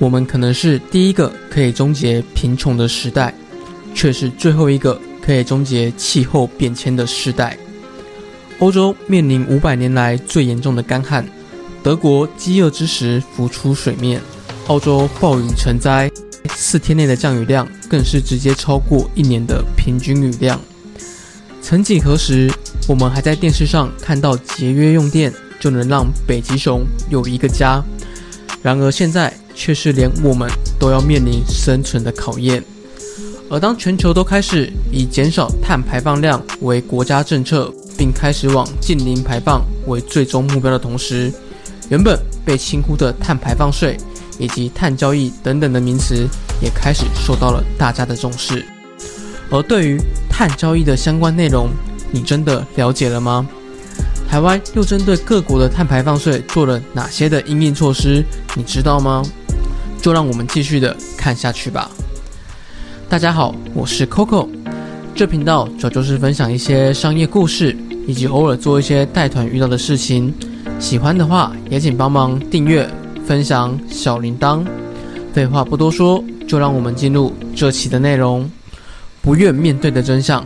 我们可能是第一个可以终结贫穷的时代，却是最后一个可以终结气候变迁的时代。欧洲面临五百年来最严重的干旱，德国饥饿之时浮出水面，澳洲暴雨成灾，四天内的降雨量更是直接超过一年的平均雨量。曾几何时，我们还在电视上看到节约用电就能让北极熊有一个家，然而现在却是连我们都要面临生存的考验。而当全球都开始以减少碳排放量为国家政策，并开始往近零排放为最终目标的同时，原本被轻忽的碳排放税以及碳交易等等的名词，也开始受到了大家的重视。而对于碳交易的相关内容，你真的了解了吗？台湾又针对各国的碳排放税做了哪些的应应措施？你知道吗？就让我们继续的看下去吧。大家好，我是 Coco，这频道主要就是分享一些商业故事。以及偶尔做一些带团遇到的事情，喜欢的话也请帮忙订阅、分享小铃铛。废话不多说，就让我们进入这期的内容。不愿面对的真相，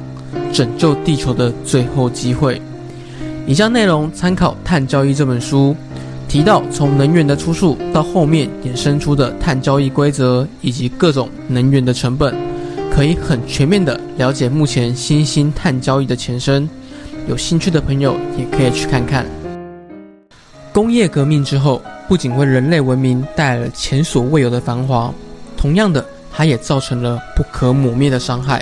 拯救地球的最后机会。以下内容参考《碳交易》这本书，提到从能源的出处到后面衍生出的碳交易规则以及各种能源的成本，可以很全面的了解目前新兴碳交易的前身。有兴趣的朋友也可以去看看。工业革命之后，不仅为人类文明带来了前所未有的繁华，同样的，它也造成了不可磨灭的伤害。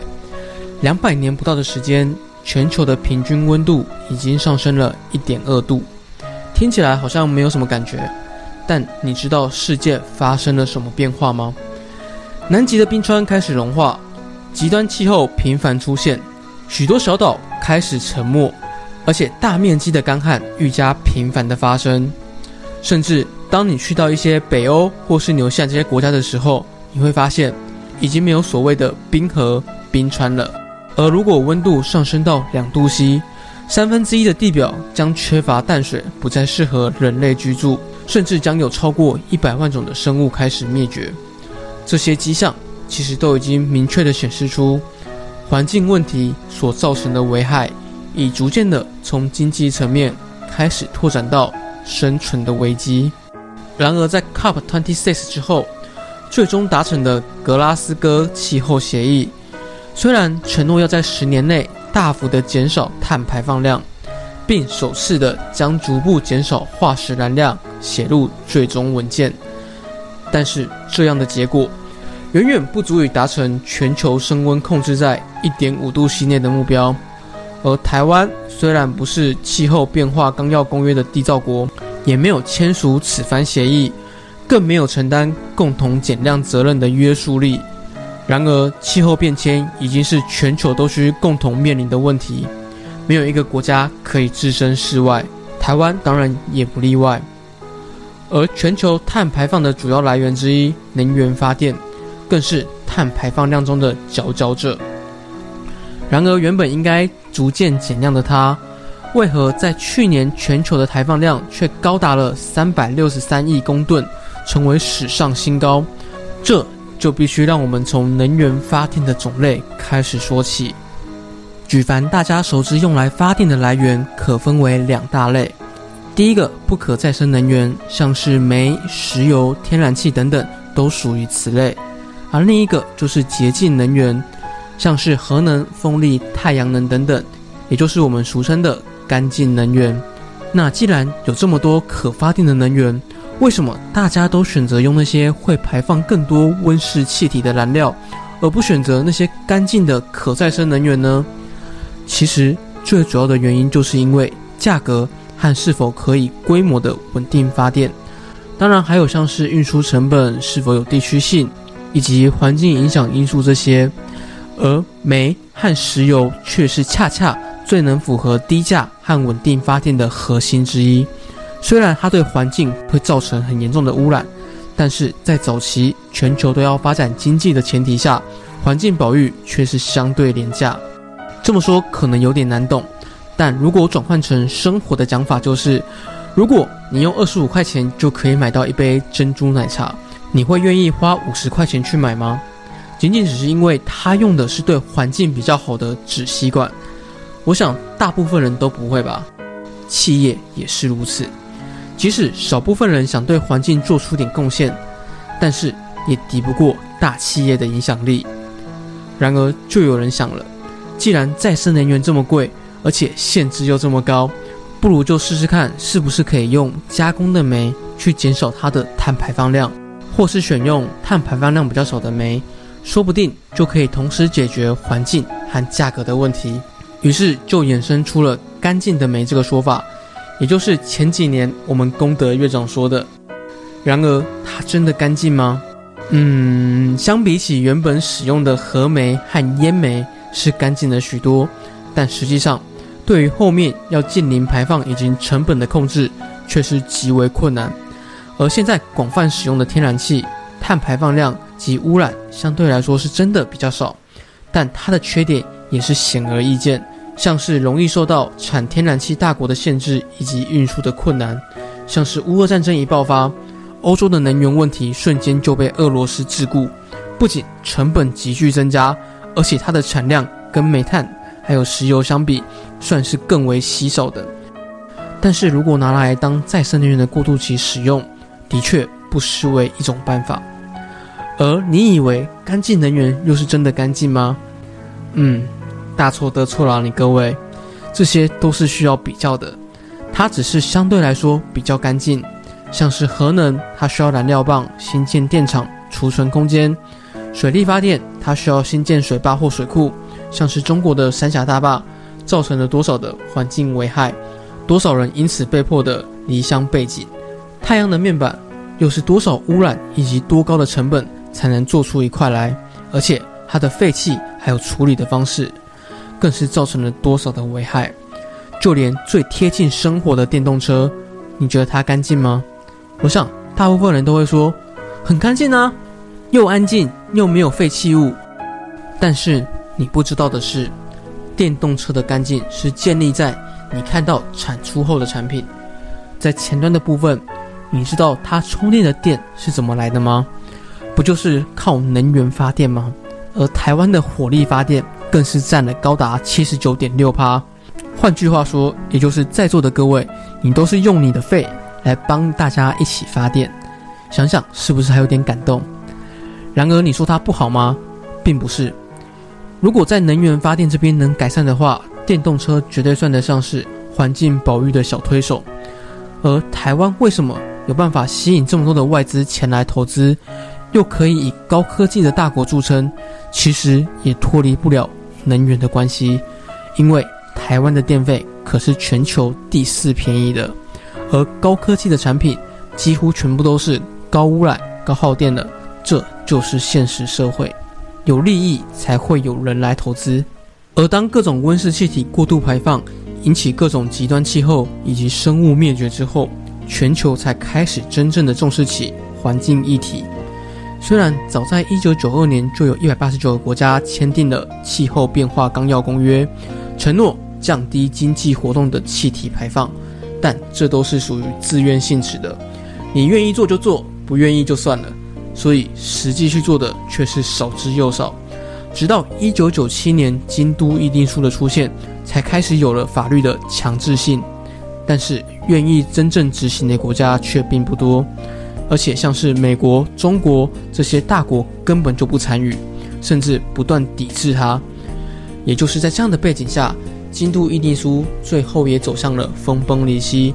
两百年不到的时间，全球的平均温度已经上升了一点二度。听起来好像没有什么感觉，但你知道世界发生了什么变化吗？南极的冰川开始融化，极端气候频繁出现。许多小岛开始沉没，而且大面积的干旱愈加频繁的发生。甚至当你去到一些北欧或是纽西兰这些国家的时候，你会发现已经没有所谓的冰河、冰川了。而如果温度上升到两度 C，三分之一的地表将缺乏淡水，不再适合人类居住，甚至将有超过一百万种的生物开始灭绝。这些迹象其实都已经明确的显示出。环境问题所造成的危害，已逐渐的从经济层面开始拓展到生存的危机。然而，在 COP26 之后，最终达成的格拉斯哥气候协议，虽然承诺要在十年内大幅的减少碳排放量，并首次的将逐步减少化石燃料写入最终文件，但是这样的结果。远远不足以达成全球升温控制在一点五度 C 内的目标，而台湾虽然不是气候变化纲要公约的缔造国，也没有签署此番协议，更没有承担共同减量责任的约束力。然而，气候变迁已经是全球都需共同面临的问题，没有一个国家可以置身事外，台湾当然也不例外。而全球碳排放的主要来源之一，能源发电。更是碳排放量中的佼佼者。然而，原本应该逐渐减量的它，为何在去年全球的排放量却高达了三百六十三亿公吨，成为史上新高？这就必须让我们从能源发电的种类开始说起。举凡大家熟知用来发电的来源，可分为两大类。第一个，不可再生能源，像是煤、石油、天然气等等，都属于此类。而另一个就是洁净能源，像是核能、风力、太阳能等等，也就是我们俗称的干净能源。那既然有这么多可发电的能源，为什么大家都选择用那些会排放更多温室气体的燃料，而不选择那些干净的可再生能源呢？其实最主要的原因就是因为价格和是否可以规模的稳定发电，当然还有像是运输成本是否有地区性。以及环境影响因素这些，而煤和石油却是恰恰最能符合低价和稳定发电的核心之一。虽然它对环境会造成很严重的污染，但是在早期全球都要发展经济的前提下，环境保育却是相对廉价。这么说可能有点难懂，但如果转换成生活的讲法，就是如果你用二十五块钱就可以买到一杯珍珠奶茶。你会愿意花五十块钱去买吗？仅仅只是因为它用的是对环境比较好的纸吸管？我想大部分人都不会吧。企业也是如此，即使少部分人想对环境做出点贡献，但是也敌不过大企业的影响力。然而，就有人想了，既然再生能源这么贵，而且限制又这么高，不如就试试看，是不是可以用加工的煤去减少它的碳排放量，或是选用碳排放量比较少的煤，说不定就可以同时解决环境和价格的问题。于是就衍生出了“干净的煤”这个说法，也就是前几年我们功德院长说的。然而，它真的干净吗？嗯，相比起原本使用的核煤和烟煤，是干净了许多。但实际上，对于后面要近零排放以及成本的控制，却是极为困难。而现在广泛使用的天然气，碳排放量及污染相对来说是真的比较少，但它的缺点也是显而易见。像是容易受到产天然气大国的限制以及运输的困难，像是乌俄战争一爆发，欧洲的能源问题瞬间就被俄罗斯桎梏，不仅成本急剧增加，而且它的产量跟煤炭还有石油相比，算是更为稀少的。但是如果拿来当再生能源的过渡期使用，的确不失为一种办法。而你以为干净能源又是真的干净吗？嗯。大错特错了，你各位，这些都是需要比较的。它只是相对来说比较干净，像是核能，它需要燃料棒、新建电厂、储存空间；水力发电，它需要新建水坝或水库，像是中国的三峡大坝，造成了多少的环境危害，多少人因此被迫的离乡背井。太阳能面板，又是多少污染以及多高的成本才能做出一块来，而且它的废气还有处理的方式。更是造成了多少的危害？就连最贴近生活的电动车，你觉得它干净吗？我想大部分人都会说很干净啊，又安静又没有废弃物。但是你不知道的是，电动车的干净是建立在你看到产出后的产品。在前端的部分，你知道它充电的电是怎么来的吗？不就是靠能源发电吗？而台湾的火力发电。更是占了高达七十九点六趴。换句话说，也就是在座的各位，你都是用你的肺来帮大家一起发电，想想是不是还有点感动？然而，你说它不好吗？并不是。如果在能源发电这边能改善的话，电动车绝对算得上是环境保育的小推手。而台湾为什么有办法吸引这么多的外资前来投资，又可以以高科技的大国著称？其实也脱离不了。能源的关系，因为台湾的电费可是全球第四便宜的，而高科技的产品几乎全部都是高污染、高耗电的，这就是现实社会，有利益才会有人来投资。而当各种温室气体过度排放，引起各种极端气候以及生物灭绝之后，全球才开始真正的重视起环境议题。虽然早在一九九二年就有一百八十九个国家签订了气候变化纲要公约，承诺降低经济活动的气体排放，但这都是属于自愿性质的，你愿意做就做，不愿意就算了。所以实际去做的却是少之又少。直到一九九七年京都议定书的出现，才开始有了法律的强制性，但是愿意真正执行的国家却并不多。而且像是美国、中国这些大国根本就不参与，甚至不断抵制它。也就是在这样的背景下，京都议定书最后也走向了分崩离析，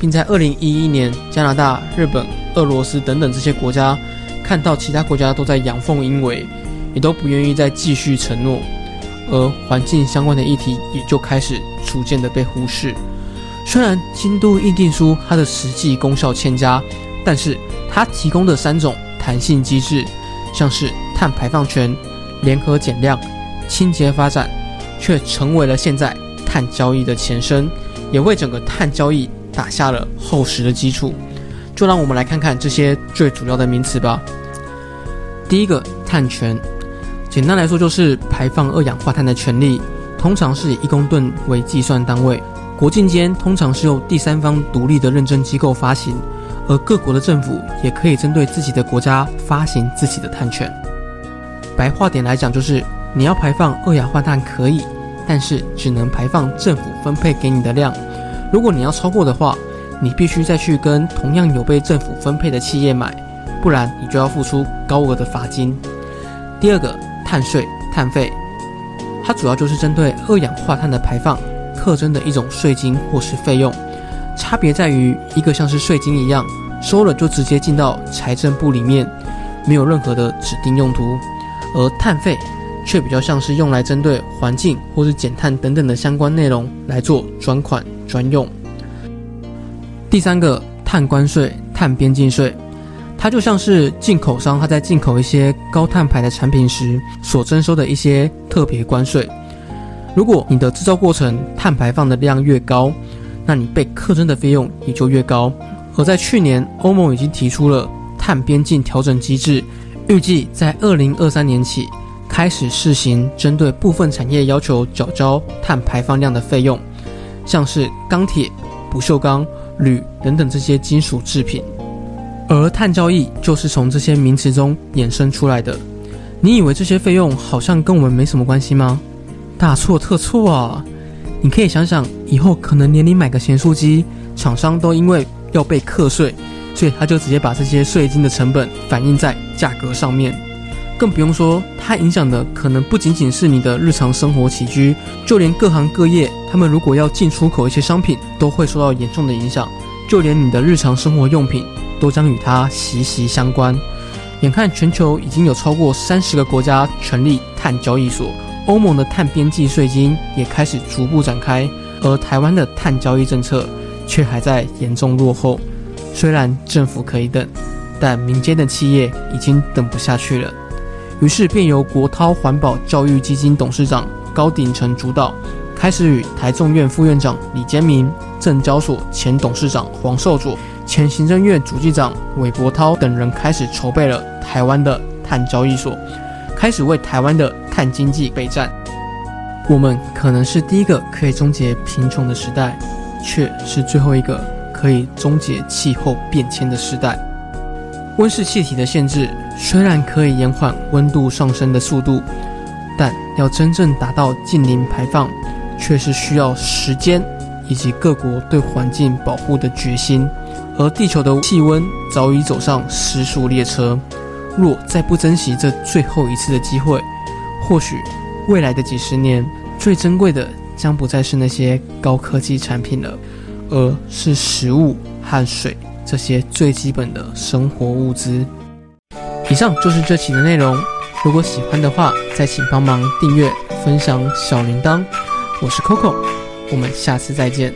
并在二零一一年，加拿大、日本、俄罗斯等等这些国家看到其他国家都在阳奉阴违，也都不愿意再继续承诺，而环境相关的议题也就开始逐渐的被忽视。虽然京都议定书它的实际功效欠佳，但是。它提供的三种弹性机制，像是碳排放权、联合减量、清洁发展，却成为了现在碳交易的前身，也为整个碳交易打下了厚实的基础。就让我们来看看这些最主要的名词吧。第一个，碳权，简单来说就是排放二氧化碳的权利，通常是以一公吨为计算单位，国境间通常是由第三方独立的认证机构发行。而各国的政府也可以针对自己的国家发行自己的碳权。白话点来讲，就是你要排放二氧化碳可以，但是只能排放政府分配给你的量。如果你要超过的话，你必须再去跟同样有被政府分配的企业买，不然你就要付出高额的罚金。第二个，碳税、碳费，它主要就是针对二氧化碳的排放特征的一种税金或是费用。差别在于，一个像是税金一样，收了就直接进到财政部里面，没有任何的指定用途；而碳费却比较像是用来针对环境或是减碳等等的相关内容来做专款专用。第三个，碳关税、碳边境税，它就像是进口商他在进口一些高碳排的产品时所征收的一些特别关税。如果你的制造过程碳排放的量越高，那你被课征的费用也就越高。而在去年，欧盟已经提出了碳边境调整机制，预计在二零二三年起开始试行，针对部分产业要求缴交碳排放量的费用，像是钢铁、不锈钢、铝等等这些金属制品。而碳交易就是从这些名词中衍生出来的。你以为这些费用好像跟我们没什么关系吗？大错特错啊！你可以想想，以后可能连你买个咸酥鸡，厂商都因为要被课税，所以他就直接把这些税金的成本反映在价格上面。更不用说，它影响的可能不仅仅是你的日常生活起居，就连各行各业，他们如果要进出口一些商品，都会受到严重的影响。就连你的日常生活用品，都将与它息息相关。眼看全球已经有超过三十个国家成立碳交易所。欧盟的碳边际税金也开始逐步展开，而台湾的碳交易政策却还在严重落后。虽然政府可以等，但民间的企业已经等不下去了。于是便由国涛环保教育基金董事长高鼎成主导，开始与台中院副院长李坚明、证交所前董事长黄寿佐、前行政院主计长韦伯涛等人开始筹备了台湾的碳交易所。开始为台湾的碳经济备战。我们可能是第一个可以终结贫穷的时代，却是最后一个可以终结气候变迁的时代。温室气体的限制虽然可以延缓温度上升的速度，但要真正达到近零排放，却是需要时间以及各国对环境保护的决心。而地球的气温早已走上时速列车。若再不珍惜这最后一次的机会，或许未来的几十年最珍贵的将不再是那些高科技产品了，而是食物和水这些最基本的生活物资。以上就是这期的内容，如果喜欢的话，再请帮忙订阅、分享小铃铛。我是 Coco，我们下次再见。